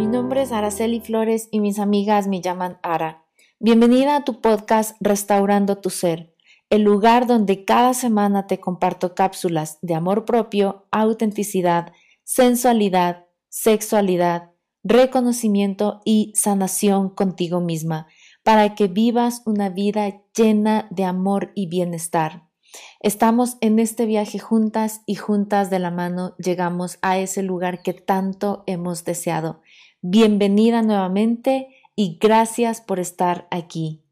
mi nombre es Araceli Flores y mis amigas me llaman Ara. Bienvenida a tu podcast Restaurando tu Ser, el lugar donde cada semana te comparto cápsulas de amor propio, autenticidad, sensualidad, sexualidad, reconocimiento y sanación contigo misma, para que vivas una vida llena de amor y bienestar. Estamos en este viaje juntas y juntas de la mano llegamos a ese lugar que tanto hemos deseado. Bienvenida nuevamente y gracias por estar aquí.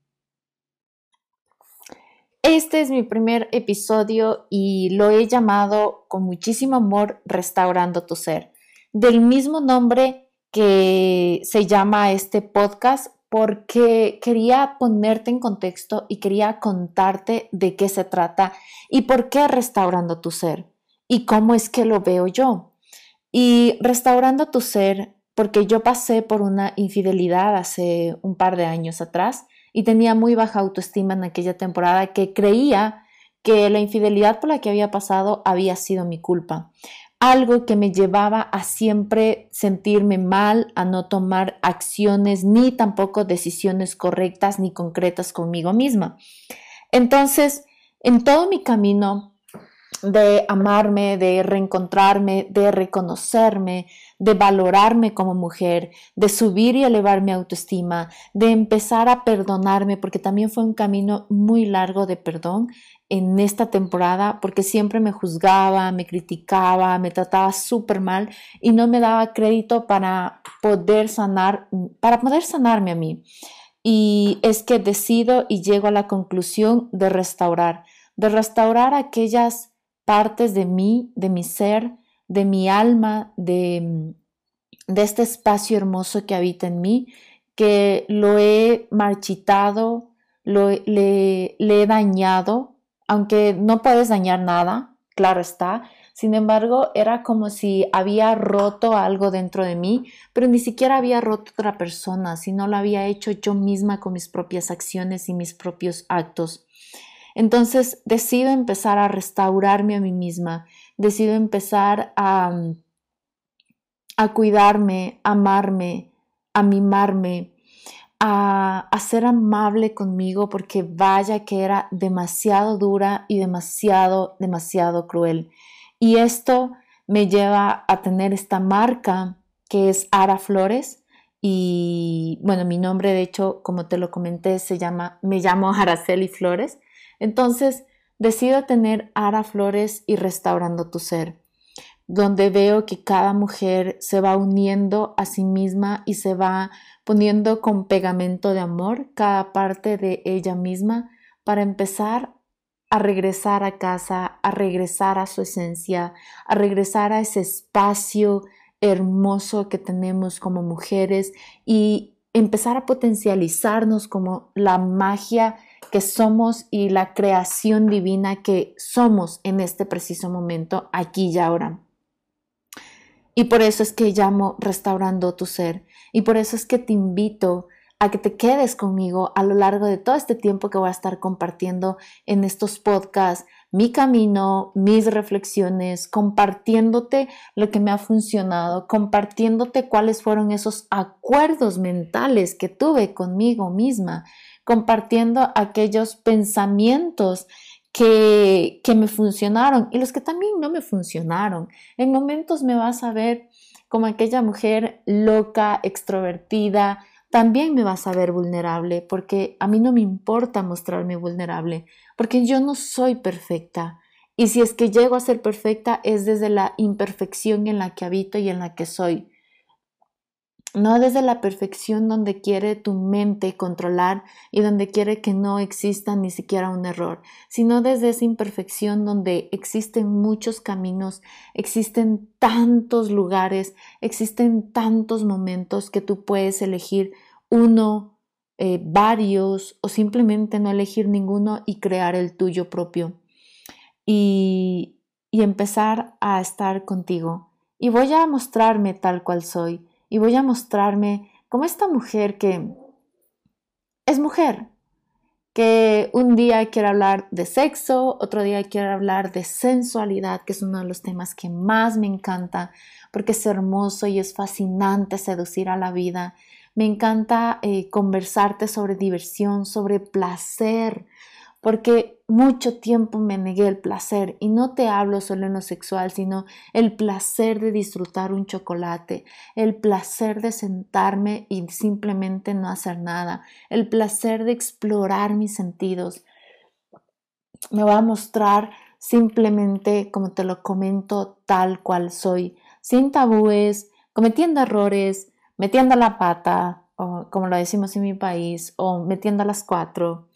Este es mi primer episodio y lo he llamado con muchísimo amor Restaurando tu Ser. Del mismo nombre que se llama este podcast, porque quería ponerte en contexto y quería contarte de qué se trata y por qué restaurando tu ser y cómo es que lo veo yo. Y restaurando tu ser, porque yo pasé por una infidelidad hace un par de años atrás y tenía muy baja autoestima en aquella temporada que creía que la infidelidad por la que había pasado había sido mi culpa algo que me llevaba a siempre sentirme mal, a no tomar acciones ni tampoco decisiones correctas ni concretas conmigo misma. Entonces, en todo mi camino de amarme, de reencontrarme, de reconocerme, de valorarme como mujer, de subir y elevar mi autoestima, de empezar a perdonarme, porque también fue un camino muy largo de perdón en esta temporada porque siempre me juzgaba, me criticaba, me trataba súper mal y no me daba crédito para poder sanar, para poder sanarme a mí. Y es que decido y llego a la conclusión de restaurar, de restaurar aquellas partes de mí, de mi ser, de mi alma, de, de este espacio hermoso que habita en mí, que lo he marchitado, lo, le, he dañado aunque no puedes dañar nada, claro está. Sin embargo, era como si había roto algo dentro de mí, pero ni siquiera había roto otra persona, sino lo había hecho yo misma con mis propias acciones y mis propios actos. Entonces decido empezar a restaurarme a mí misma, decido empezar a, a cuidarme, a amarme, a mimarme, a, ser amable conmigo porque vaya que era demasiado dura y demasiado, demasiado cruel. Y esto me lleva a tener esta marca que es Ara Flores. Y bueno, mi nombre de hecho, como te lo comenté, se llama, me llamo Araceli Flores. Entonces, decido tener Ara Flores y restaurando tu ser donde veo que cada mujer se va uniendo a sí misma y se va poniendo con pegamento de amor cada parte de ella misma para empezar a regresar a casa, a regresar a su esencia, a regresar a ese espacio hermoso que tenemos como mujeres y empezar a potencializarnos como la magia que somos y la creación divina que somos en este preciso momento, aquí y ahora. Y por eso es que llamo restaurando tu ser. Y por eso es que te invito a que te quedes conmigo a lo largo de todo este tiempo que voy a estar compartiendo en estos podcasts, mi camino, mis reflexiones, compartiéndote lo que me ha funcionado, compartiéndote cuáles fueron esos acuerdos mentales que tuve conmigo misma, compartiendo aquellos pensamientos que, que me funcionaron y los que también no me funcionaron. En momentos me vas a ver como aquella mujer loca, extrovertida, también me vas a ver vulnerable, porque a mí no me importa mostrarme vulnerable, porque yo no soy perfecta. Y si es que llego a ser perfecta es desde la imperfección en la que habito y en la que soy no desde la perfección donde quiere tu mente controlar y donde quiere que no exista ni siquiera un error, sino desde esa imperfección donde existen muchos caminos, existen tantos lugares, existen tantos momentos que tú puedes elegir uno, eh, varios o simplemente no elegir ninguno y crear el tuyo propio y, y empezar a estar contigo. Y voy a mostrarme tal cual soy y voy a mostrarme como esta mujer que es mujer, que un día quiero hablar de sexo, otro día quiero hablar de sensualidad, que es uno de los temas que más me encanta, porque es hermoso y es fascinante seducir a la vida. Me encanta eh, conversarte sobre diversión, sobre placer, porque mucho tiempo me negué el placer y no te hablo solo en lo sexual, sino el placer de disfrutar un chocolate, el placer de sentarme y simplemente no hacer nada, el placer de explorar mis sentidos. Me va a mostrar simplemente, como te lo comento, tal cual soy, sin tabúes, cometiendo errores, metiendo la pata, o como lo decimos en mi país, o metiendo las cuatro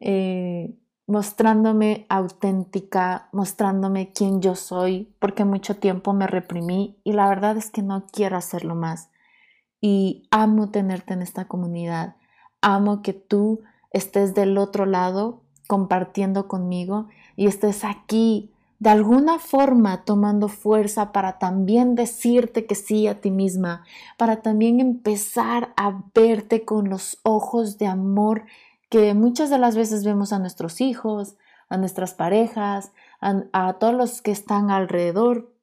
eh, mostrándome auténtica, mostrándome quién yo soy, porque mucho tiempo me reprimí y la verdad es que no quiero hacerlo más. Y amo tenerte en esta comunidad, amo que tú estés del otro lado compartiendo conmigo y estés aquí de alguna forma tomando fuerza para también decirte que sí a ti misma, para también empezar a verte con los ojos de amor que muchas de las veces vemos a nuestros hijos, a nuestras parejas, a, todos los que están alrededor,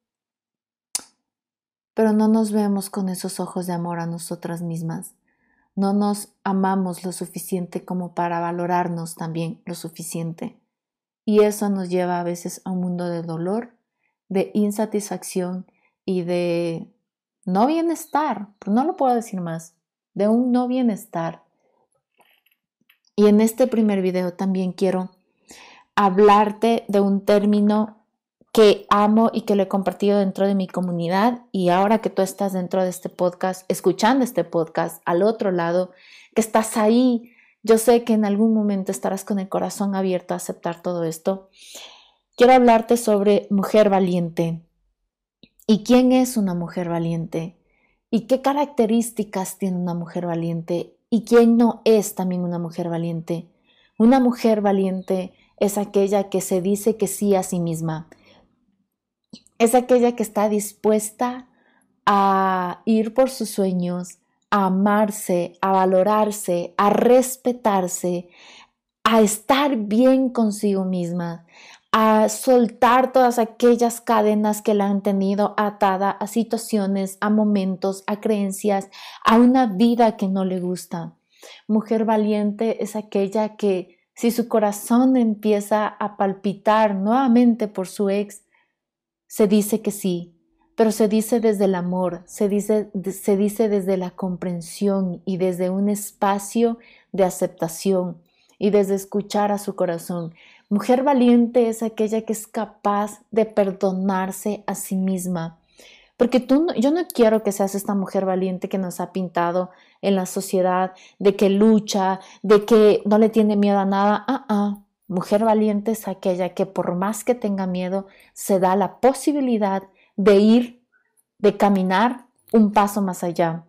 pero no nos vemos con esos ojos de amor a nosotras mismas. No nos amamos lo suficiente como para valorarnos también lo suficiente. Y eso nos lleva a veces a un mundo de dolor, de insatisfacción y de no bienestar, no lo puedo decir más, de un no bienestar y en este primer video también quiero hablarte de un término que amo y que lo he compartido dentro de mi comunidad y ahora que tú estás dentro de este podcast, escuchando este podcast al otro lado, que estás ahí, yo sé que en algún momento estarás con el corazón abierto a aceptar todo esto. Quiero hablarte sobre mujer valiente. ¿Y quién es una mujer valiente? ¿Y qué características tiene una mujer valiente? ¿Y quién no es también una mujer valiente? Una mujer valiente es aquella que se dice que sí a sí misma. Es aquella que está dispuesta a ir por sus sueños, a amarse, a valorarse, a respetarse, a estar bien consigo misma, a soltar todas aquellas cadenas que la han tenido atada a situaciones, a momentos, a creencias, a una vida que no le gusta. Mujer valiente es aquella que si su corazón empieza a palpitar nuevamente por su ex, se dice que sí, pero se dice desde el amor, se dice, se dice desde la comprensión y desde un espacio de aceptación y desde escuchar a su corazón. Mujer valiente es aquella que es capaz de perdonarse a sí misma. Porque tú, yo no quiero que seas esta mujer valiente que nos ha pintado en la sociedad, de que lucha, de que no le tiene miedo a nada. Ah, ah. Mujer valiente es aquella que por más que tenga miedo, se da la posibilidad de ir, de caminar un paso más allá.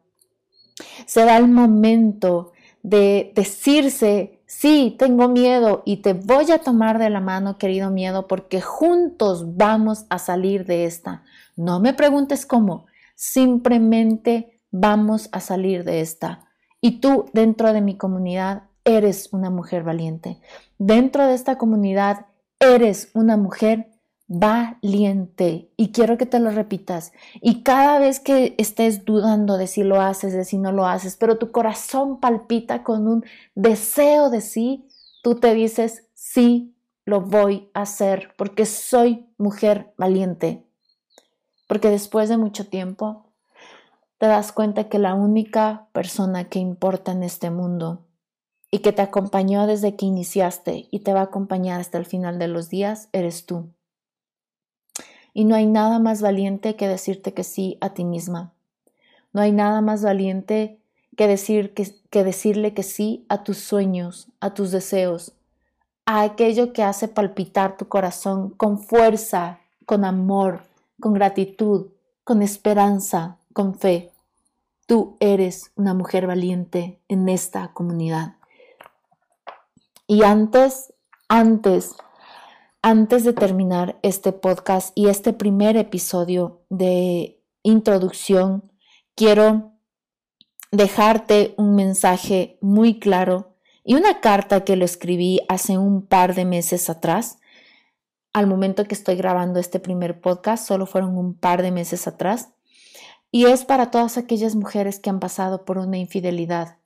Se da el momento de decirse Sí, tengo miedo y te voy a tomar de la mano, querido miedo, porque juntos vamos a salir de esta. No me preguntes cómo, simplemente vamos a salir de esta. Y tú dentro de mi comunidad eres una mujer valiente. Dentro de esta comunidad eres una mujer valiente. Y quiero que te lo repitas. Y cada vez que estés dudando de si lo haces, de si no lo haces, pero tu corazón palpita con un deseo de sí, tú te dices, sí, lo voy a hacer porque soy mujer valiente. Porque después de mucho tiempo te das cuenta que la única persona que importa en este mundo y que te acompañó desde que iniciaste y te va a acompañar hasta el final de los días eres tú. Y no hay nada más valiente que decirte que sí a ti misma. No hay nada más valiente que, decir, que, que decirle que sí a tus sueños, a tus deseos, a aquello que hace palpitar tu corazón con fuerza, con amor, con gratitud, con esperanza, con fe. Tú eres una mujer valiente en esta comunidad. Y antes, antes antes de terminar este podcast y este primer episodio de introducción, quiero dejarte un mensaje muy claro Y una carta que lo escribí hace un par de meses atrás, al momento que estoy grabando este primer podcast, solo fueron un par de meses atrás, y es para todas aquellas mujeres que han pasado por una infidelidad,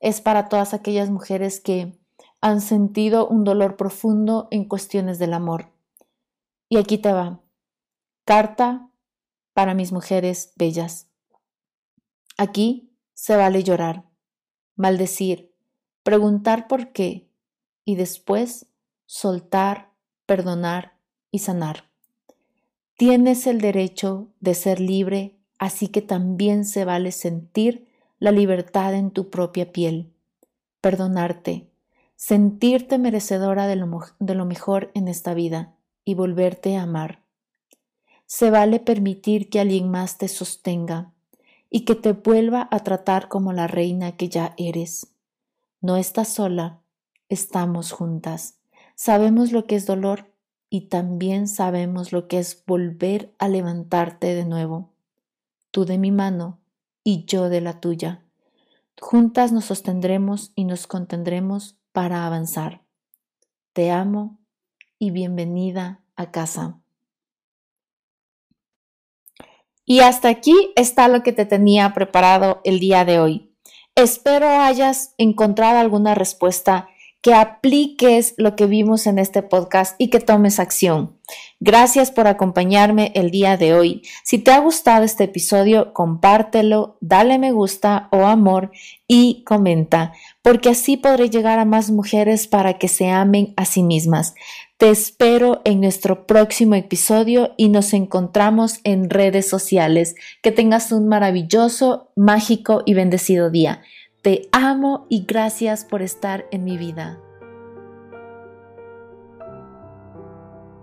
es para todas aquellas mujeres que han sentido un dolor profundo en cuestiones del amor. Y aquí te va. Carta para mis mujeres bellas. Aquí se vale llorar, maldecir, preguntar por qué y después soltar, perdonar y sanar. Tienes el derecho de ser libre, así que también se vale sentir la libertad en tu propia piel, perdonarte, sentirte merecedora de lo, de lo mejor en esta vida y volverte a amar. Se vale permitir que alguien más te sostenga y que te vuelva a tratar como la reina que ya eres. No estás sola, estamos juntas. Sabemos lo que es dolor y también sabemos lo que es volver a levantarte de nuevo. Tú de mi mano y yo de la tuya. Juntas nos sostendremos y nos contendremos para avanzar. Te amo y bienvenida a casa. Y hasta aquí está lo que te tenía preparado el día de hoy. Espero hayas encontrado alguna respuesta que apliques lo que vimos en este podcast y que tomes acción. Gracias por acompañarme el día de hoy. Si te ha gustado este episodio, compártelo, dale me gusta o amor y comenta, porque así podré llegar a más mujeres para que se amen a sí mismas. Te espero en nuestro próximo episodio y nos encontramos en redes sociales. Que tengas un maravilloso, mágico y bendecido día. Te amo y gracias por estar en mi vida.